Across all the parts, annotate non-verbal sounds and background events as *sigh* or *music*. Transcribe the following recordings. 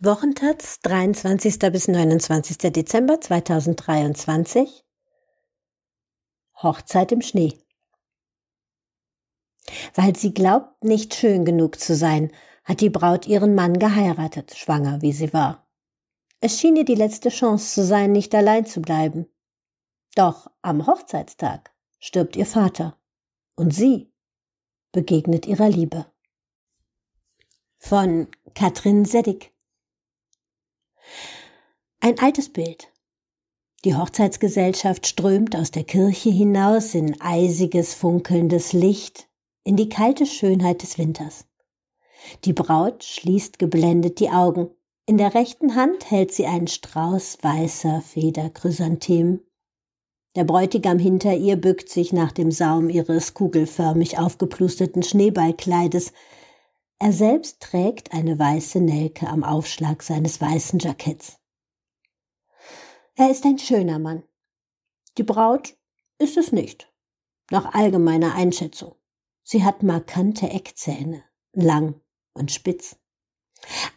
Wochentaz, 23. bis 29. Dezember 2023. Hochzeit im Schnee. Weil sie glaubt, nicht schön genug zu sein, hat die Braut ihren Mann geheiratet, schwanger wie sie war. Es schien ihr die letzte Chance zu sein, nicht allein zu bleiben. Doch am Hochzeitstag stirbt ihr Vater und sie begegnet ihrer Liebe. Von Katrin Seddig ein altes Bild. Die Hochzeitsgesellschaft strömt aus der Kirche hinaus in eisiges, funkelndes Licht, in die kalte Schönheit des Winters. Die Braut schließt geblendet die Augen. In der rechten Hand hält sie einen Strauß weißer Federchrysanthemen. Der Bräutigam hinter ihr bückt sich nach dem Saum ihres kugelförmig aufgeplusteten Schneeballkleides. Er selbst trägt eine weiße Nelke am Aufschlag seines weißen Jacketts. Er ist ein schöner Mann. Die Braut ist es nicht, nach allgemeiner Einschätzung. Sie hat markante Eckzähne, lang und spitz.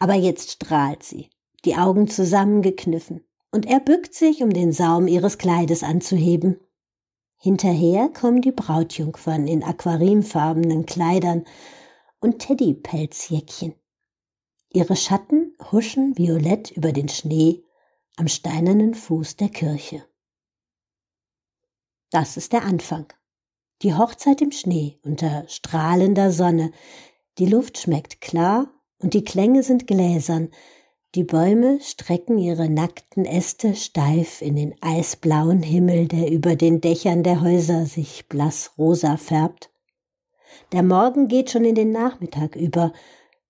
Aber jetzt strahlt sie, die Augen zusammengekniffen, und er bückt sich, um den Saum ihres Kleides anzuheben. Hinterher kommen die Brautjungfern in aquarinfarbenen Kleidern und Teddypelzjäckchen. Ihre Schatten huschen violett über den Schnee am steinernen Fuß der Kirche. Das ist der Anfang. Die Hochzeit im Schnee unter strahlender Sonne. Die Luft schmeckt klar und die Klänge sind gläsern. Die Bäume strecken ihre nackten Äste steif in den eisblauen Himmel, der über den Dächern der Häuser sich blassrosa färbt. Der Morgen geht schon in den Nachmittag über.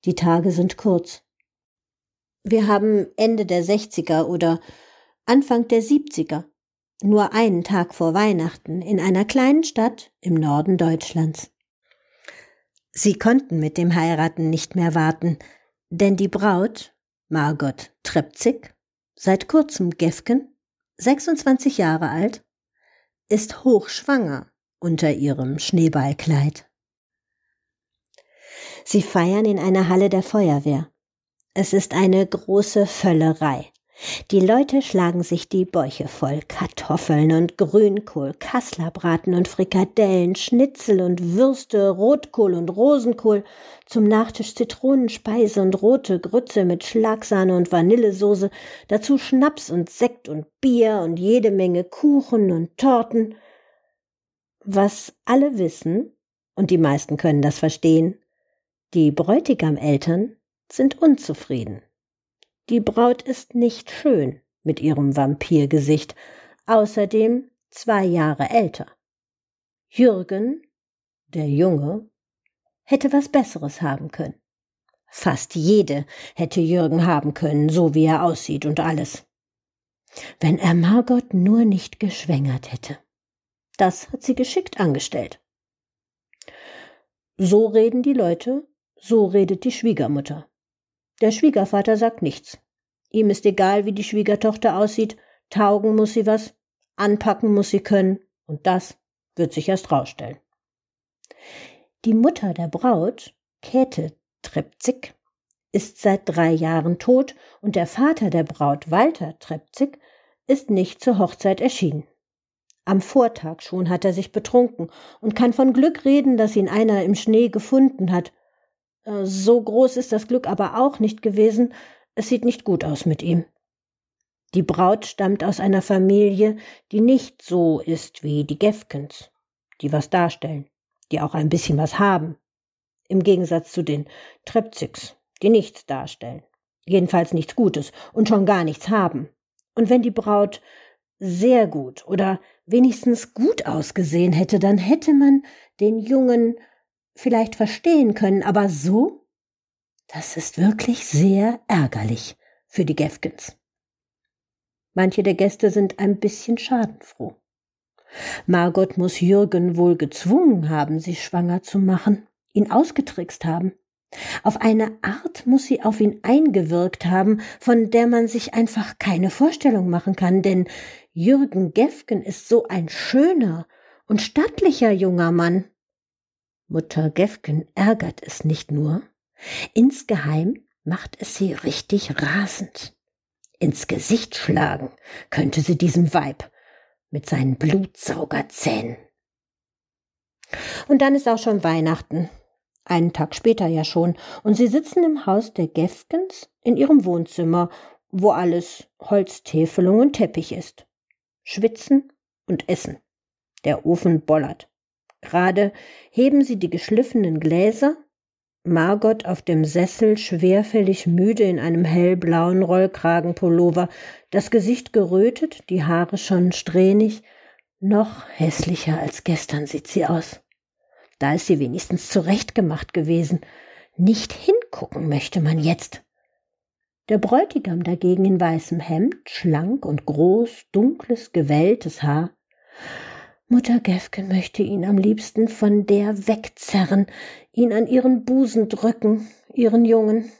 Die Tage sind kurz. Wir haben Ende der 60er oder Anfang der 70er, nur einen Tag vor Weihnachten, in einer kleinen Stadt im Norden Deutschlands. Sie konnten mit dem Heiraten nicht mehr warten, denn die Braut, Margot Trepzig, seit kurzem Gefken, 26 Jahre alt, ist hochschwanger unter ihrem Schneeballkleid. Sie feiern in einer Halle der Feuerwehr. Es ist eine große Völlerei. Die Leute schlagen sich die Bäuche voll Kartoffeln und Grünkohl, Kasslerbraten und Frikadellen, Schnitzel und Würste, Rotkohl und Rosenkohl, zum Nachtisch Zitronenspeise und rote Grütze mit Schlagsahne und Vanillesoße, dazu Schnaps und Sekt und Bier und jede Menge Kuchen und Torten. Was alle wissen, und die meisten können das verstehen, die Bräutigameltern sind unzufrieden. Die Braut ist nicht schön mit ihrem Vampirgesicht, außerdem zwei Jahre älter. Jürgen, der Junge, hätte was Besseres haben können. Fast jede hätte Jürgen haben können, so wie er aussieht und alles. Wenn er Margot nur nicht geschwängert hätte. Das hat sie geschickt angestellt. So reden die Leute, so redet die Schwiegermutter. Der Schwiegervater sagt nichts. Ihm ist egal, wie die Schwiegertochter aussieht, taugen muss sie was, anpacken muss sie können, und das wird sich erst rausstellen. Die Mutter der Braut, Käthe Trepzig, ist seit drei Jahren tot und der Vater der Braut, Walter Trepzig, ist nicht zur Hochzeit erschienen. Am Vortag schon hat er sich betrunken und kann von Glück reden, dass ihn einer im Schnee gefunden hat so groß ist das Glück aber auch nicht gewesen, es sieht nicht gut aus mit ihm. Die Braut stammt aus einer Familie, die nicht so ist wie die Gefkens, die was darstellen, die auch ein bisschen was haben. Im Gegensatz zu den Trepzigs, die nichts darstellen, jedenfalls nichts Gutes und schon gar nichts haben. Und wenn die Braut sehr gut oder wenigstens gut ausgesehen hätte, dann hätte man den Jungen vielleicht verstehen können, aber so? Das ist wirklich sehr ärgerlich für die Gefkens. Manche der Gäste sind ein bisschen schadenfroh. Margot muss Jürgen wohl gezwungen haben, sie schwanger zu machen, ihn ausgetrickst haben. Auf eine Art muss sie auf ihn eingewirkt haben, von der man sich einfach keine Vorstellung machen kann, denn Jürgen Gefgen ist so ein schöner und stattlicher junger Mann. Mutter Gefgen ärgert es nicht nur. Insgeheim macht es sie richtig rasend. Ins Gesicht schlagen könnte sie diesem Weib mit seinen Blutsaugerzähnen. Und dann ist auch schon Weihnachten. Einen Tag später ja schon. Und sie sitzen im Haus der Gefkens in ihrem Wohnzimmer, wo alles Holztäfelung und Teppich ist. Schwitzen und essen. Der Ofen bollert. Gerade heben sie die geschliffenen Gläser, Margot auf dem Sessel schwerfällig müde in einem hellblauen Rollkragenpullover, das Gesicht gerötet, die Haare schon strähnig, noch hässlicher als gestern sieht sie aus. Da ist sie wenigstens zurechtgemacht gewesen. Nicht hingucken möchte man jetzt. Der Bräutigam dagegen in weißem Hemd, schlank und groß, dunkles, gewelltes Haar. Mutter Gefken möchte ihn am liebsten von der wegzerren, ihn an ihren Busen drücken, ihren Jungen.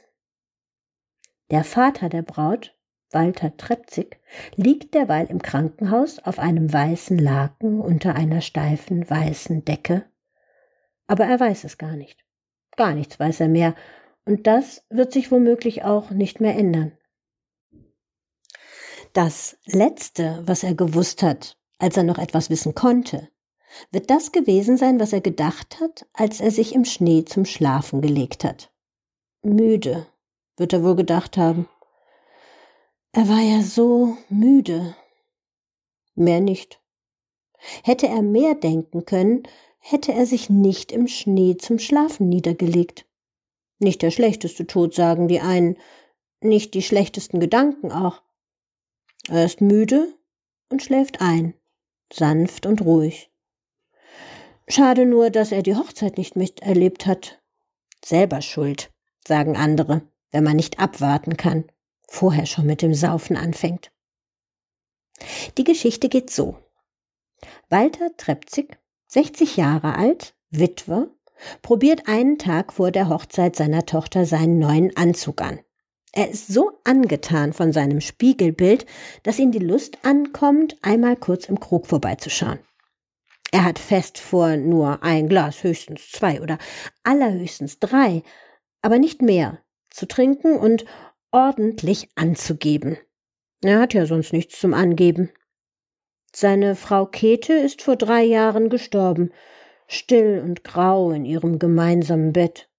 Der Vater der Braut, Walter Trepzig, liegt derweil im Krankenhaus auf einem weißen Laken unter einer steifen weißen Decke. Aber er weiß es gar nicht. Gar nichts weiß er mehr, und das wird sich womöglich auch nicht mehr ändern. Das Letzte, was er gewusst hat, als er noch etwas wissen konnte, wird das gewesen sein, was er gedacht hat, als er sich im Schnee zum Schlafen gelegt hat. Müde, wird er wohl gedacht haben. Er war ja so müde. Mehr nicht. Hätte er mehr denken können, hätte er sich nicht im Schnee zum Schlafen niedergelegt. Nicht der schlechteste Tod, sagen die einen, nicht die schlechtesten Gedanken auch. Er ist müde und schläft ein, sanft und ruhig. Schade nur, dass er die Hochzeit nicht miterlebt hat. Selber schuld, sagen andere, wenn man nicht abwarten kann, vorher schon mit dem Saufen anfängt. Die Geschichte geht so. Walter Trepzig, 60 Jahre alt, Witwer, probiert einen Tag vor der Hochzeit seiner Tochter seinen neuen Anzug an. Er ist so angetan von seinem Spiegelbild, dass ihm die Lust ankommt, einmal kurz im Krug vorbeizuschauen. Er hat fest vor, nur ein Glas, höchstens zwei oder allerhöchstens drei, aber nicht mehr, zu trinken und ordentlich anzugeben. Er hat ja sonst nichts zum Angeben. Seine Frau Käthe ist vor drei Jahren gestorben, still und grau in ihrem gemeinsamen Bett.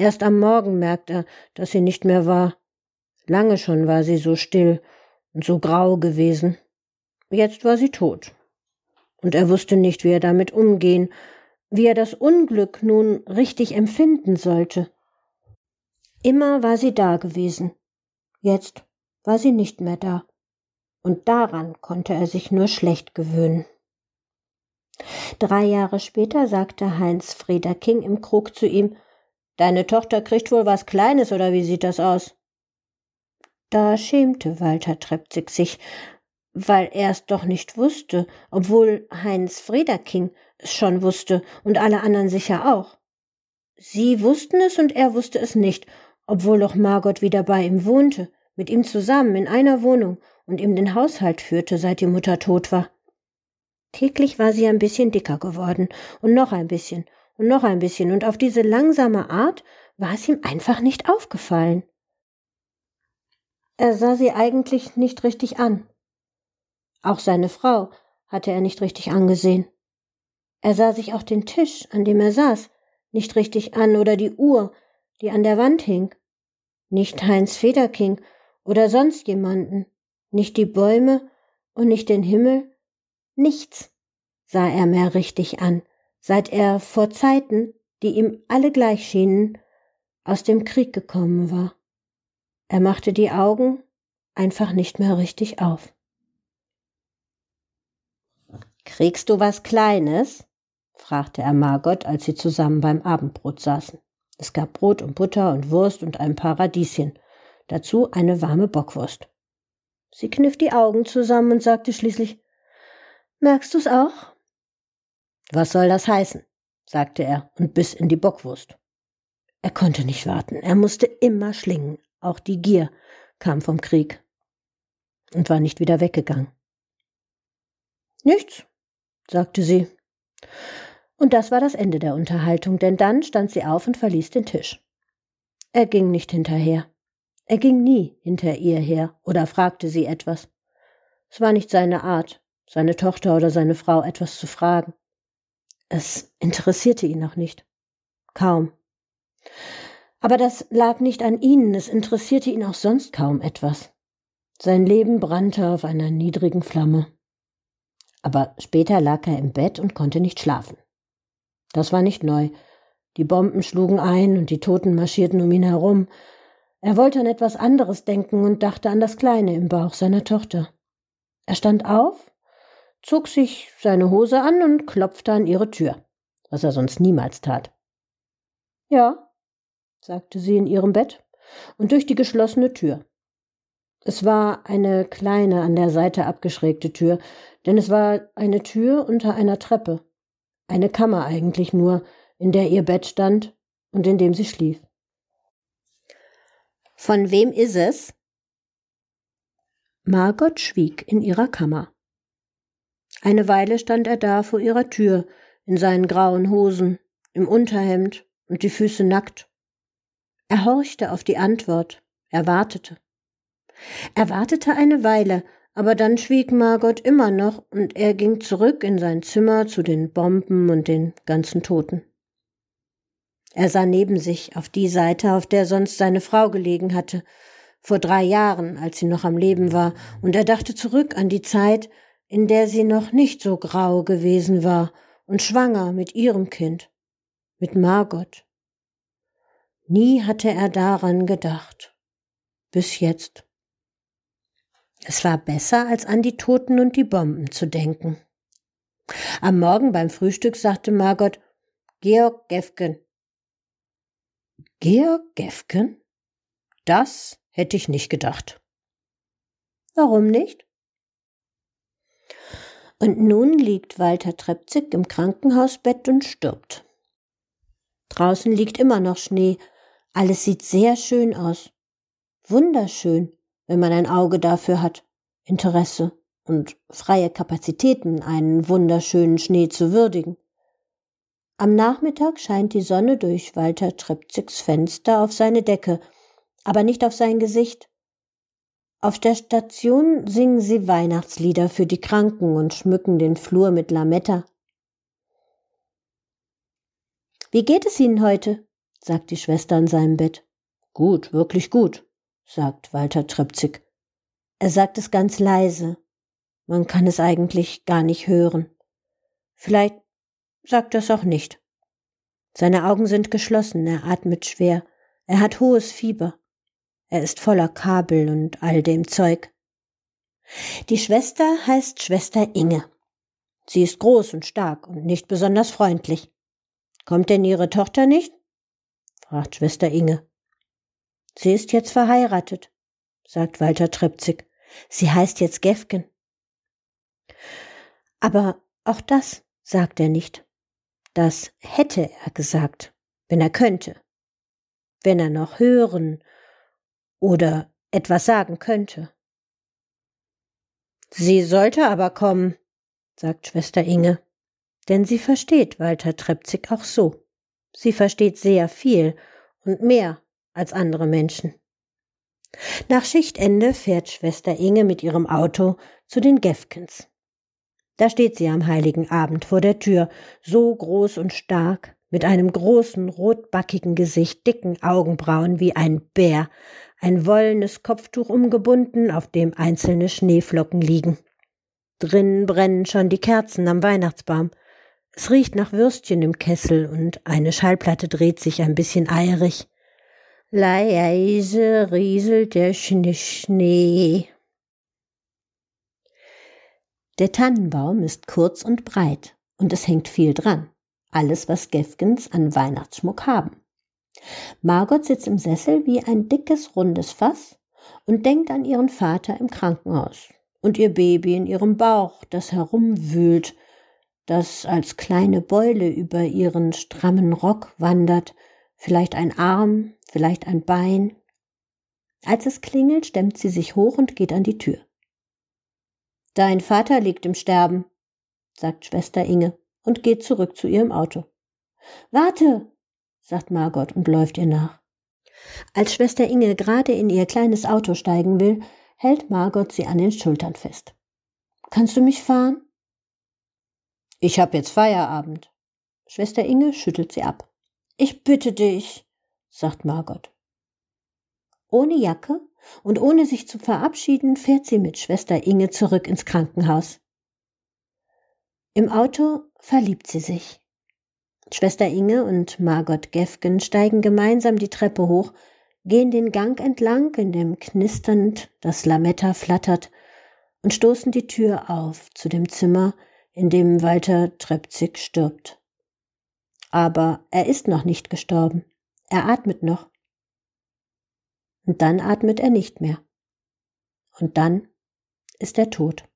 Erst am Morgen merkt er, dass sie nicht mehr war. Lange schon war sie so still und so grau gewesen. Jetzt war sie tot. Und er wusste nicht, wie er damit umgehen, wie er das Unglück nun richtig empfinden sollte. Immer war sie da gewesen. Jetzt war sie nicht mehr da. Und daran konnte er sich nur schlecht gewöhnen. Drei Jahre später sagte Heinz Frieder King im Krug zu ihm, Deine Tochter kriegt wohl was Kleines, oder wie sieht das aus? Da schämte Walter Trepzig sich, weil er es doch nicht wusste, obwohl Heinz Frederking es schon wusste und alle anderen sicher auch. Sie wussten es und er wusste es nicht, obwohl doch Margot wieder bei ihm wohnte, mit ihm zusammen in einer Wohnung und ihm den Haushalt führte, seit die Mutter tot war. Täglich war sie ein bisschen dicker geworden und noch ein bisschen und noch ein bisschen, und auf diese langsame Art war es ihm einfach nicht aufgefallen. Er sah sie eigentlich nicht richtig an. Auch seine Frau hatte er nicht richtig angesehen. Er sah sich auch den Tisch, an dem er saß, nicht richtig an oder die Uhr, die an der Wand hing. Nicht Heinz Federking oder sonst jemanden, nicht die Bäume und nicht den Himmel Nichts sah er mehr richtig an, seit er vor Zeiten, die ihm alle gleich schienen, aus dem Krieg gekommen war. Er machte die Augen einfach nicht mehr richtig auf. Kriegst du was Kleines? fragte er Margot, als sie zusammen beim Abendbrot saßen. Es gab Brot und Butter und Wurst und ein paar Radieschen, dazu eine warme Bockwurst. Sie kniff die Augen zusammen und sagte schließlich Merkst du's auch? Was soll das heißen? sagte er und biss in die Bockwurst. Er konnte nicht warten, er musste immer schlingen, auch die Gier kam vom Krieg und war nicht wieder weggegangen. Nichts, sagte sie. Und das war das Ende der Unterhaltung, denn dann stand sie auf und verließ den Tisch. Er ging nicht hinterher. Er ging nie hinter ihr her oder fragte sie etwas. Es war nicht seine Art, seine Tochter oder seine Frau etwas zu fragen. Es interessierte ihn auch nicht. Kaum. Aber das lag nicht an ihnen, es interessierte ihn auch sonst kaum etwas. Sein Leben brannte auf einer niedrigen Flamme. Aber später lag er im Bett und konnte nicht schlafen. Das war nicht neu. Die Bomben schlugen ein und die Toten marschierten um ihn herum. Er wollte an etwas anderes denken und dachte an das Kleine im Bauch seiner Tochter. Er stand auf, zog sich seine Hose an und klopfte an ihre Tür, was er sonst niemals tat. Ja, sagte sie in ihrem Bett und durch die geschlossene Tür. Es war eine kleine an der Seite abgeschrägte Tür, denn es war eine Tür unter einer Treppe, eine Kammer eigentlich nur, in der ihr Bett stand und in dem sie schlief. Von wem ist es? Margot schwieg in ihrer Kammer. Eine Weile stand er da vor ihrer Tür, in seinen grauen Hosen, im Unterhemd und die Füße nackt. Er horchte auf die Antwort, er wartete. Er wartete eine Weile, aber dann schwieg Margot immer noch und er ging zurück in sein Zimmer zu den Bomben und den ganzen Toten. Er sah neben sich auf die Seite, auf der sonst seine Frau gelegen hatte, vor drei Jahren, als sie noch am Leben war, und er dachte zurück an die Zeit, in der sie noch nicht so grau gewesen war und schwanger mit ihrem Kind, mit Margot. Nie hatte er daran gedacht. Bis jetzt. Es war besser, als an die Toten und die Bomben zu denken. Am Morgen beim Frühstück sagte Margot, Georg Gefgen. Georg Gefgen? Das hätte ich nicht gedacht. Warum nicht? Und nun liegt Walter Trepzig im Krankenhausbett und stirbt. Draußen liegt immer noch Schnee. Alles sieht sehr schön aus. Wunderschön wenn man ein Auge dafür hat, Interesse und freie Kapazitäten, einen wunderschönen Schnee zu würdigen. Am Nachmittag scheint die Sonne durch Walter Trepzigs Fenster auf seine Decke, aber nicht auf sein Gesicht. Auf der Station singen sie Weihnachtslieder für die Kranken und schmücken den Flur mit Lametta. Wie geht es Ihnen heute? sagt die Schwester an seinem Bett. Gut, wirklich gut sagt Walter Trepzig. Er sagt es ganz leise. Man kann es eigentlich gar nicht hören. Vielleicht sagt er es auch nicht. Seine Augen sind geschlossen, er atmet schwer, er hat hohes Fieber. Er ist voller Kabel und all dem Zeug. Die Schwester heißt Schwester Inge. Sie ist groß und stark und nicht besonders freundlich. Kommt denn Ihre Tochter nicht? fragt Schwester Inge. Sie ist jetzt verheiratet, sagt Walter Trepzig. Sie heißt jetzt Gefgen. Aber auch das sagt er nicht. Das hätte er gesagt, wenn er könnte, wenn er noch hören oder etwas sagen könnte. Sie sollte aber kommen, sagt Schwester Inge, denn sie versteht Walter Trepzig auch so. Sie versteht sehr viel und mehr als andere Menschen. Nach Schichtende fährt Schwester Inge mit ihrem Auto zu den Gefkens. Da steht sie am heiligen Abend vor der Tür, so groß und stark, mit einem großen, rotbackigen Gesicht, dicken Augenbrauen wie ein Bär, ein wollenes Kopftuch umgebunden, auf dem einzelne Schneeflocken liegen. Drinnen brennen schon die Kerzen am Weihnachtsbaum. Es riecht nach Würstchen im Kessel und eine Schallplatte dreht sich ein bisschen eierig. Leise rieselt der Schnee. Der Tannenbaum ist kurz und breit und es hängt viel dran. Alles, was Gefgens an Weihnachtsschmuck haben. Margot sitzt im Sessel wie ein dickes, rundes Fass und denkt an ihren Vater im Krankenhaus und ihr Baby in ihrem Bauch, das herumwühlt, das als kleine Beule über ihren strammen Rock wandert, vielleicht ein Arm, vielleicht ein Bein. Als es klingelt, stemmt sie sich hoch und geht an die Tür. Dein Vater liegt im Sterben, sagt Schwester Inge und geht zurück zu ihrem Auto. Warte, sagt Margot und läuft ihr nach. Als Schwester Inge gerade in ihr kleines Auto steigen will, hält Margot sie an den Schultern fest. Kannst du mich fahren? Ich hab jetzt Feierabend. Schwester Inge schüttelt sie ab. Ich bitte dich, sagt Margot. Ohne Jacke und ohne sich zu verabschieden, fährt sie mit Schwester Inge zurück ins Krankenhaus. Im Auto verliebt sie sich. Schwester Inge und Margot Gefgen steigen gemeinsam die Treppe hoch, gehen den Gang entlang, in dem knisternd das Lametta flattert, und stoßen die Tür auf zu dem Zimmer, in dem Walter Trepzig stirbt. Aber er ist noch nicht gestorben. Er atmet noch. Und dann atmet er nicht mehr. Und dann ist er tot.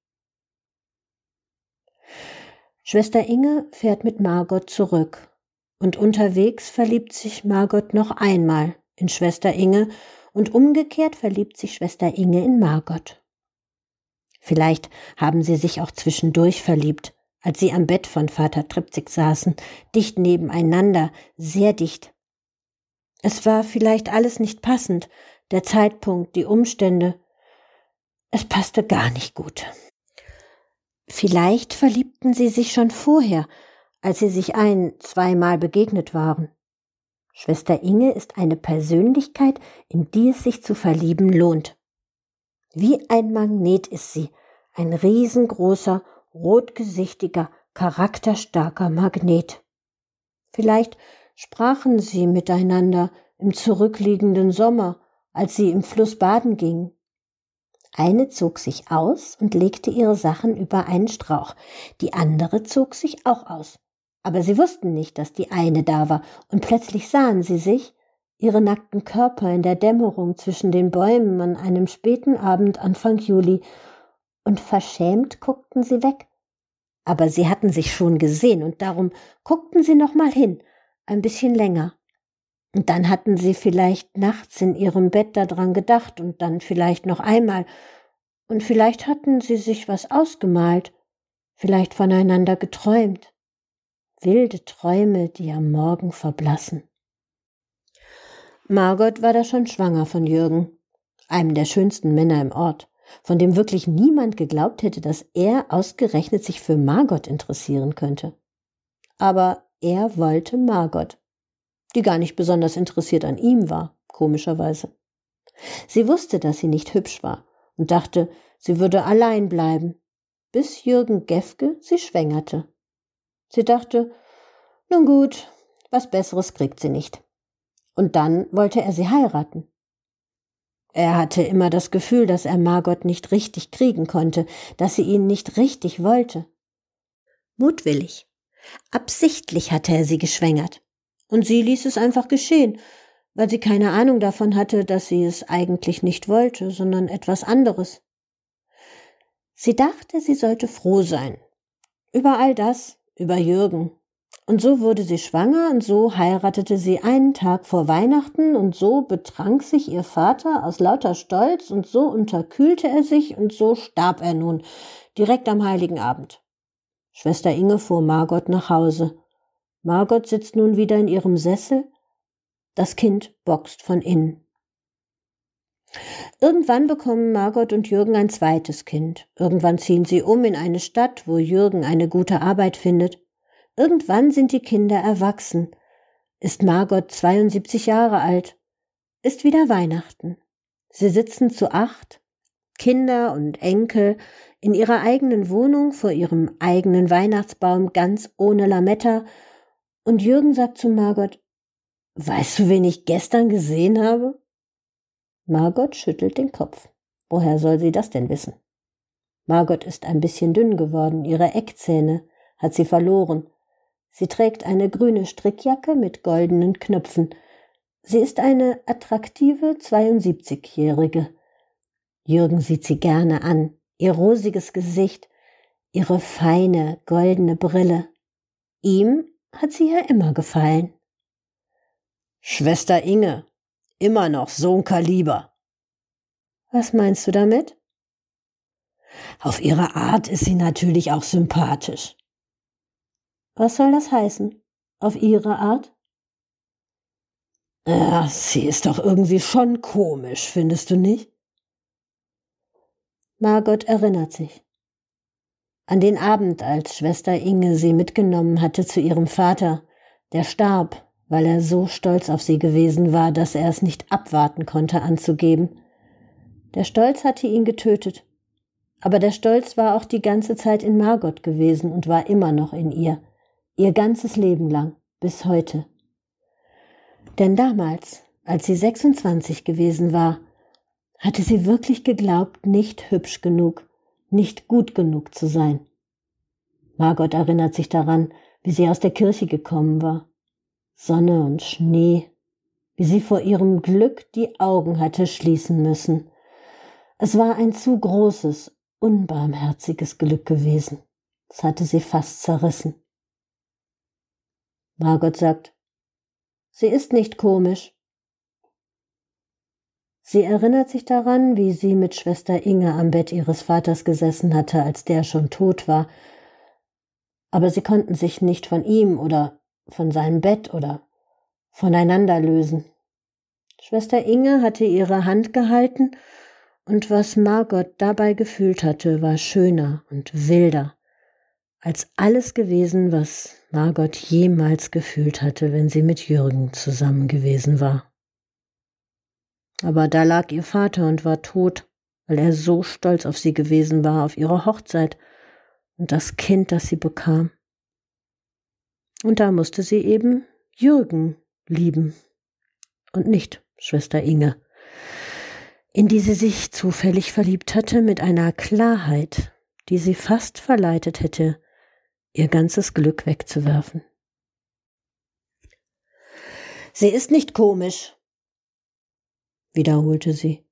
Schwester Inge fährt mit Margot zurück, und unterwegs verliebt sich Margot noch einmal in Schwester Inge, und umgekehrt verliebt sich Schwester Inge in Margot. Vielleicht haben sie sich auch zwischendurch verliebt, als sie am Bett von Vater Tripzig saßen, dicht nebeneinander, sehr dicht. Es war vielleicht alles nicht passend, der Zeitpunkt, die Umstände. Es passte gar nicht gut. Vielleicht verliebten sie sich schon vorher, als sie sich ein, zweimal begegnet waren. Schwester Inge ist eine Persönlichkeit, in die es sich zu verlieben lohnt. Wie ein Magnet ist sie, ein riesengroßer, rotgesichtiger, charakterstarker Magnet. Vielleicht sprachen sie miteinander im zurückliegenden Sommer, als sie im Fluss baden gingen. Eine zog sich aus und legte ihre Sachen über einen Strauch, die andere zog sich auch aus. Aber sie wussten nicht, dass die eine da war, und plötzlich sahen sie sich, ihre nackten Körper in der Dämmerung zwischen den Bäumen an einem späten Abend Anfang Juli, und verschämt guckten sie weg. Aber sie hatten sich schon gesehen, und darum guckten sie noch mal hin, ein bisschen länger. Und dann hatten sie vielleicht nachts in ihrem Bett daran gedacht und dann vielleicht noch einmal. Und vielleicht hatten sie sich was ausgemalt, vielleicht voneinander geträumt. Wilde Träume, die am Morgen verblassen. Margot war da schon schwanger von Jürgen, einem der schönsten Männer im Ort, von dem wirklich niemand geglaubt hätte, dass er ausgerechnet sich für Margot interessieren könnte. Aber er wollte Margot die gar nicht besonders interessiert an ihm war, komischerweise. Sie wusste, dass sie nicht hübsch war und dachte, sie würde allein bleiben, bis Jürgen Gefke sie schwängerte. Sie dachte, nun gut, was Besseres kriegt sie nicht. Und dann wollte er sie heiraten. Er hatte immer das Gefühl, dass er Margot nicht richtig kriegen konnte, dass sie ihn nicht richtig wollte. Mutwillig, absichtlich hatte er sie geschwängert. Und sie ließ es einfach geschehen, weil sie keine Ahnung davon hatte, dass sie es eigentlich nicht wollte, sondern etwas anderes. Sie dachte, sie sollte froh sein. Über all das, über Jürgen. Und so wurde sie schwanger und so heiratete sie einen Tag vor Weihnachten und so betrank sich ihr Vater aus lauter Stolz und so unterkühlte er sich und so starb er nun, direkt am heiligen Abend. Schwester Inge fuhr Margot nach Hause. Margot sitzt nun wieder in ihrem Sessel. Das Kind boxt von innen. Irgendwann bekommen Margot und Jürgen ein zweites Kind. Irgendwann ziehen sie um in eine Stadt, wo Jürgen eine gute Arbeit findet. Irgendwann sind die Kinder erwachsen. Ist Margot 72 Jahre alt. Ist wieder Weihnachten. Sie sitzen zu acht, Kinder und Enkel, in ihrer eigenen Wohnung vor ihrem eigenen Weihnachtsbaum ganz ohne Lametta und Jürgen sagt zu Margot, weißt du, wen ich gestern gesehen habe? Margot schüttelt den Kopf. Woher soll sie das denn wissen? Margot ist ein bisschen dünn geworden, ihre Eckzähne hat sie verloren. Sie trägt eine grüne Strickjacke mit goldenen Knöpfen. Sie ist eine attraktive 72-Jährige. Jürgen sieht sie gerne an, ihr rosiges Gesicht, ihre feine goldene Brille. Ihm hat sie ja immer gefallen. Schwester Inge, immer noch so ein Kaliber. Was meinst du damit? Auf ihre Art ist sie natürlich auch sympathisch. Was soll das heißen? Auf ihre Art? Ja, sie ist doch irgendwie schon komisch, findest du nicht? Margot erinnert sich. An den Abend, als Schwester Inge sie mitgenommen hatte zu ihrem Vater, der starb, weil er so stolz auf sie gewesen war, dass er es nicht abwarten konnte anzugeben. Der Stolz hatte ihn getötet, aber der Stolz war auch die ganze Zeit in Margot gewesen und war immer noch in ihr, ihr ganzes Leben lang, bis heute. Denn damals, als sie 26 gewesen war, hatte sie wirklich geglaubt, nicht hübsch genug, nicht gut genug zu sein. Margot erinnert sich daran, wie sie aus der Kirche gekommen war. Sonne und Schnee, wie sie vor ihrem Glück die Augen hatte schließen müssen. Es war ein zu großes, unbarmherziges Glück gewesen. Es hatte sie fast zerrissen. Margot sagt, sie ist nicht komisch. Sie erinnert sich daran, wie sie mit Schwester Inge am Bett ihres Vaters gesessen hatte, als der schon tot war, aber sie konnten sich nicht von ihm oder von seinem Bett oder voneinander lösen. Schwester Inge hatte ihre Hand gehalten, und was Margot dabei gefühlt hatte, war schöner und wilder als alles gewesen, was Margot jemals gefühlt hatte, wenn sie mit Jürgen zusammen gewesen war. Aber da lag ihr Vater und war tot, weil er so stolz auf sie gewesen war, auf ihre Hochzeit und das Kind, das sie bekam. Und da musste sie eben Jürgen lieben und nicht Schwester Inge, in die sie sich zufällig verliebt hatte mit einer Klarheit, die sie fast verleitet hätte, ihr ganzes Glück wegzuwerfen. Sie ist nicht komisch, wiederholte sie.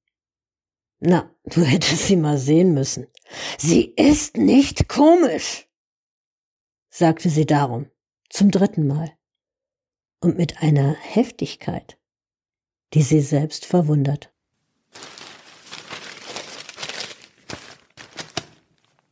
Na, du *laughs* hättest sie mal sehen müssen. Sie ist nicht komisch, sagte sie darum, zum dritten Mal, und mit einer Heftigkeit, die sie selbst verwundert.